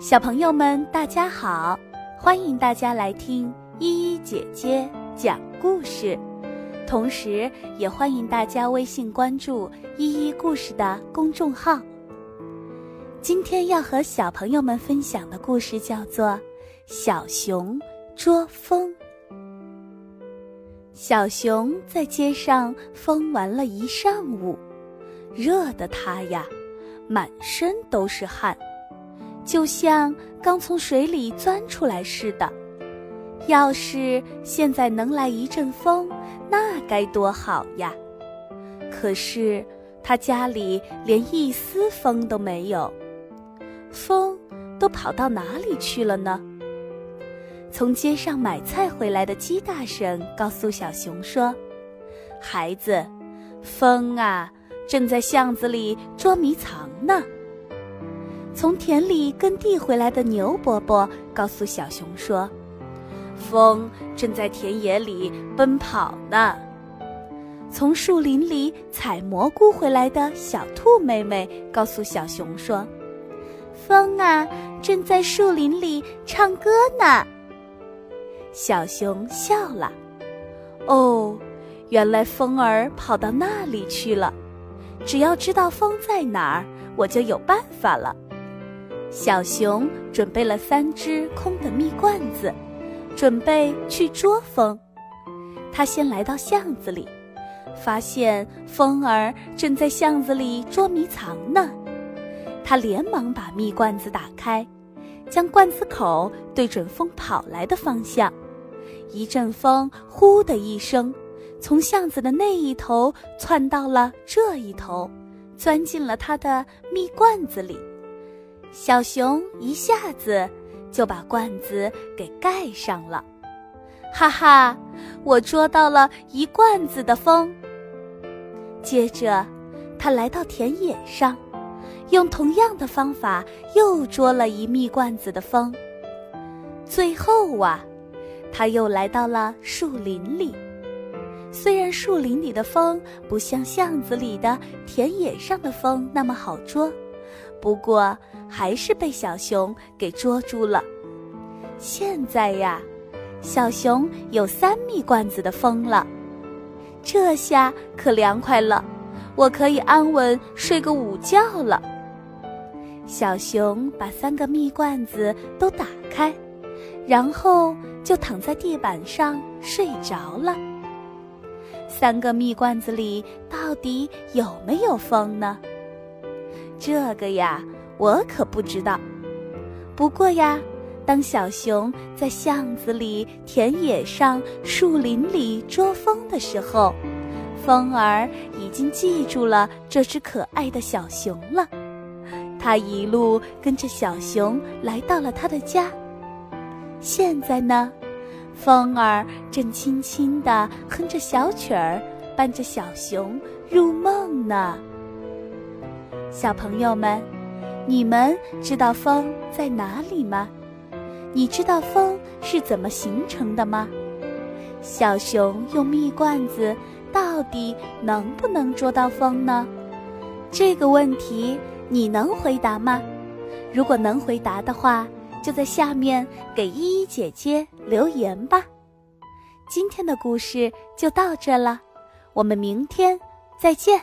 小朋友们，大家好！欢迎大家来听依依姐姐讲故事，同时也欢迎大家微信关注“依依故事”的公众号。今天要和小朋友们分享的故事叫做《小熊捉风》。小熊在街上疯玩了一上午，热得它呀，满身都是汗。就像刚从水里钻出来似的。要是现在能来一阵风，那该多好呀！可是他家里连一丝风都没有，风都跑到哪里去了呢？从街上买菜回来的鸡大婶告诉小熊说：“孩子，风啊，正在巷子里捉迷藏呢。”从田里耕地回来的牛伯伯告诉小熊说：“风正在田野里奔跑呢。”从树林里采蘑菇回来的小兔妹妹告诉小熊说：“风啊，正在树林里唱歌呢。”小熊笑了：“哦，原来风儿跑到那里去了。只要知道风在哪儿，我就有办法了。”小熊准备了三只空的蜜罐子，准备去捉风。他先来到巷子里，发现风儿正在巷子里捉迷藏呢。他连忙把蜜罐子打开，将罐子口对准风跑来的方向。一阵风“呼”的一声，从巷子的那一头窜到了这一头，钻进了他的蜜罐子里。小熊一下子就把罐子给盖上了，哈哈！我捉到了一罐子的风。接着，他来到田野上，用同样的方法又捉了一蜜罐子的风。最后啊，他又来到了树林里。虽然树林里的风不像巷子里的、田野上的风那么好捉。不过，还是被小熊给捉住了。现在呀，小熊有三蜜罐子的风了，这下可凉快了，我可以安稳睡个午觉了。小熊把三个蜜罐子都打开，然后就躺在地板上睡着了。三个蜜罐子里到底有没有风呢？这个呀，我可不知道。不过呀，当小熊在巷子里、田野上、树林里捉风的时候，风儿已经记住了这只可爱的小熊了。它一路跟着小熊来到了他的家。现在呢，风儿正轻轻地哼着小曲儿，伴着小熊入梦呢。小朋友们，你们知道风在哪里吗？你知道风是怎么形成的吗？小熊用蜜罐子到底能不能捉到风呢？这个问题你能回答吗？如果能回答的话，就在下面给依依姐姐留言吧。今天的故事就到这了，我们明天再见。